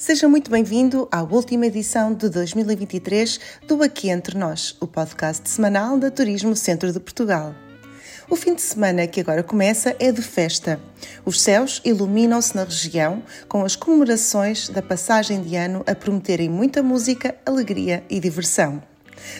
Seja muito bem-vindo à última edição de 2023 do Aqui Entre Nós, o podcast semanal da Turismo Centro de Portugal. O fim de semana que agora começa é de festa. Os céus iluminam-se na região com as comemorações da passagem de ano a prometerem muita música, alegria e diversão.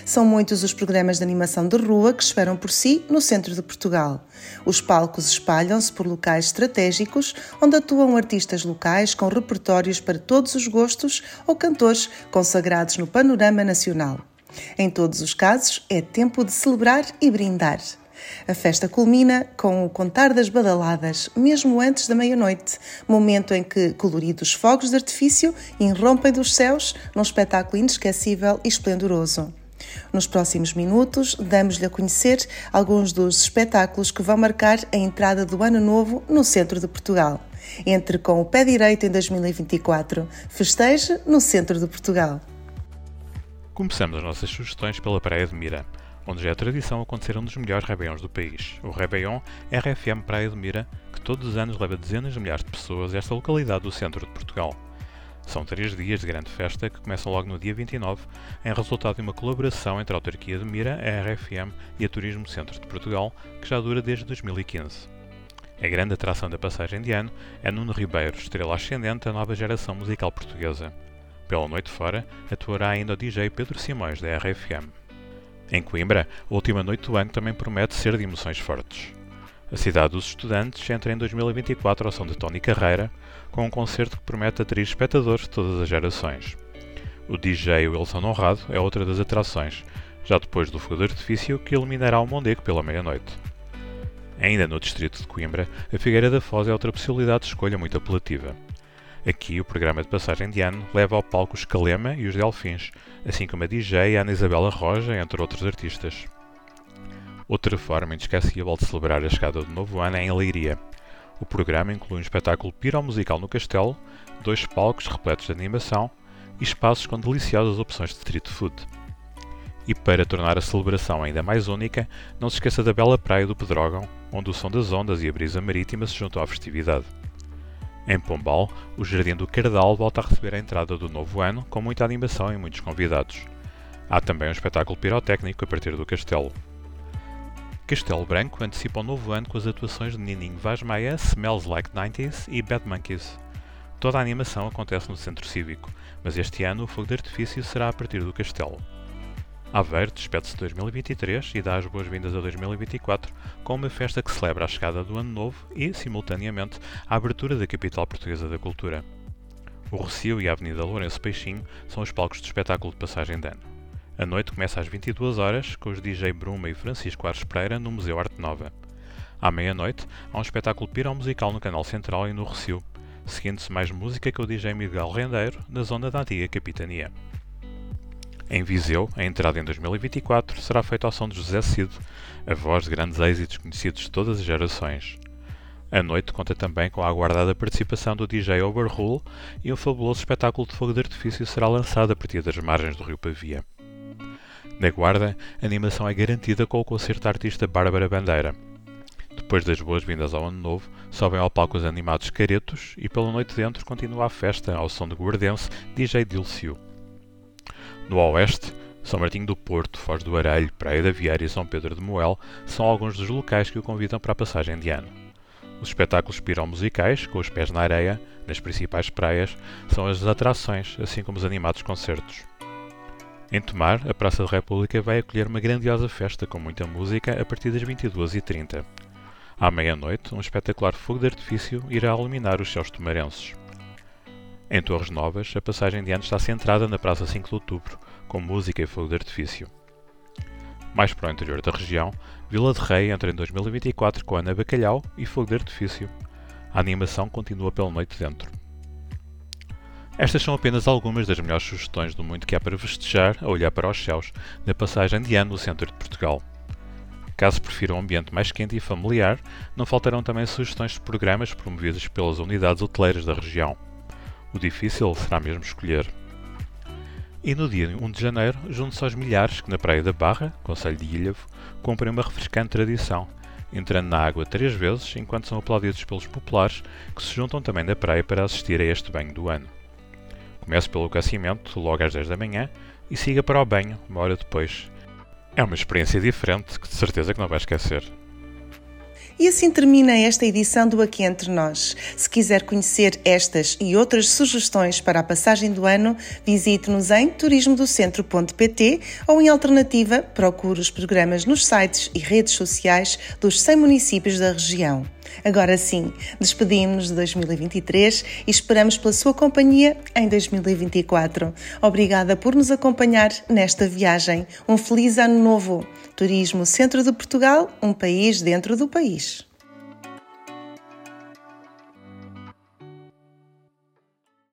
São muitos os programas de animação de rua que esperam por si no centro de Portugal. Os palcos espalham-se por locais estratégicos onde atuam artistas locais com repertórios para todos os gostos ou cantores consagrados no panorama nacional. Em todos os casos, é tempo de celebrar e brindar. A festa culmina com o contar das badaladas, mesmo antes da meia-noite, momento em que coloridos fogos de artifício irrompem dos céus num espetáculo inesquecível e esplendoroso. Nos próximos minutos, damos-lhe a conhecer alguns dos espetáculos que vão marcar a entrada do Ano Novo no centro de Portugal. Entre com o pé direito em 2024. Festeje no centro de Portugal. Começamos as nossas sugestões pela Praia de Mira, onde já é tradição acontecer um dos melhores Réveillons do país, o Réveillon RFM Praia de Mira, que todos os anos leva dezenas de milhares de pessoas a esta localidade do centro de Portugal. São três dias de grande festa que começam logo no dia 29, em resultado de uma colaboração entre a Autarquia de Mira, a RFM e a Turismo Centro de Portugal, que já dura desde 2015. A grande atração da passagem de ano é Nuno Ribeiro, estrela ascendente da nova geração musical portuguesa. Pela noite fora, atuará ainda o DJ Pedro Simões, da RFM. Em Coimbra, a última noite do ano também promete ser de emoções fortes. A cidade dos estudantes entra em 2024 ao som de Tony Carreira, com um concerto que promete atrair espectadores de todas as gerações. O DJ Wilson Honrado é outra das atrações, já depois do fogo de artifício que iluminará o Mondego pela meia-noite. Ainda no distrito de Coimbra, a Figueira da Foz é outra possibilidade de escolha muito apelativa. Aqui, o programa de passagem de ano leva ao palco os Calema e os Delfins, assim como a DJ Ana Isabela Roja, entre outros artistas. Outra forma inesquecível de celebrar a chegada do novo ano é em Leiria. O programa inclui um espetáculo piromusical no castelo, dois palcos repletos de animação e espaços com deliciosas opções de street food. E para tornar a celebração ainda mais única, não se esqueça da bela praia do Pedrógão, onde o som das ondas e a brisa marítima se juntam à festividade. Em Pombal, o Jardim do Cardal volta a receber a entrada do novo ano com muita animação e muitos convidados. Há também um espetáculo pirotécnico a partir do castelo. Castelo Branco antecipa o novo ano com as atuações de Nininho Vaz Maia, Smells Like 90s e Bad Monkeys. Toda a animação acontece no Centro Cívico, mas este ano o fogo de artifício será a partir do castelo. Aveiro despede-se de 2023 e dá as boas-vindas a 2024 com uma festa que celebra a chegada do Ano Novo e, simultaneamente, a abertura da capital portuguesa da cultura. O Rocio e a Avenida Lourenço Peixinho são os palcos do espetáculo de passagem de ano. A noite começa às 22 horas com os DJ Bruma e Francisco Ares Pereira no Museu Arte Nova. À meia-noite, há um espetáculo pirão musical no Canal Central e no Recio, seguindo-se mais música com o DJ Miguel Rendeiro, na zona da antiga Capitania. Em Viseu, a entrada em 2024 será feita ao som de José Cid, a voz de grandes êxitos conhecidos de todas as gerações. A noite conta também com a aguardada participação do DJ Overrule e um fabuloso espetáculo de fogo de artifício será lançado a partir das margens do rio Pavia. Na Guarda, a animação é garantida com o concerto da artista Bárbara Bandeira. Depois das boas-vindas ao Ano Novo, sobem ao palco os animados Caretos e pela noite dentro continua a festa ao som de guardense DJ Dilcio. No Oeste, São Martinho do Porto, Foz do Arelho, Praia da Vieira e São Pedro de Moel são alguns dos locais que o convidam para a passagem de ano. Os espetáculos pirão-musicais, com os pés na areia, nas principais praias, são as atrações, assim como os animados concertos. Em Tomar, a Praça da República vai acolher uma grandiosa festa com muita música a partir das 22h30. À meia-noite, um espetacular fogo de artifício irá iluminar os céus tomarenses. Em Torres Novas, a passagem de ano está centrada na Praça 5 de Outubro, com música e fogo de artifício. Mais para o interior da região, Vila de Rei entra em 2024 com Ana Bacalhau e fogo de artifício. A animação continua pela noite dentro. Estas são apenas algumas das melhores sugestões do muito que há para festejar a olhar para os céus na passagem de ano no centro de Portugal. Caso prefiram um ambiente mais quente e familiar, não faltarão também sugestões de programas promovidos pelas unidades hoteleiras da região. O difícil será mesmo escolher. E no dia 1 de janeiro, junte-se aos milhares que na Praia da Barra, Conselho de Ilhavo, cumprem uma refrescante tradição, entrando na água três vezes enquanto são aplaudidos pelos populares que se juntam também na praia para assistir a este banho do ano. Comece pelo aquecimento, logo às 10 da manhã, e siga para o banho, uma hora depois. É uma experiência diferente que de certeza que não vai esquecer. E assim termina esta edição do Aqui Entre Nós. Se quiser conhecer estas e outras sugestões para a passagem do ano, visite-nos em turismodocentro.pt ou, em alternativa, procure os programas nos sites e redes sociais dos 100 municípios da região. Agora sim, despedimos-nos de 2023 e esperamos pela sua companhia em 2024. Obrigada por nos acompanhar nesta viagem. Um feliz ano novo! Turismo Centro de Portugal, um país dentro do país.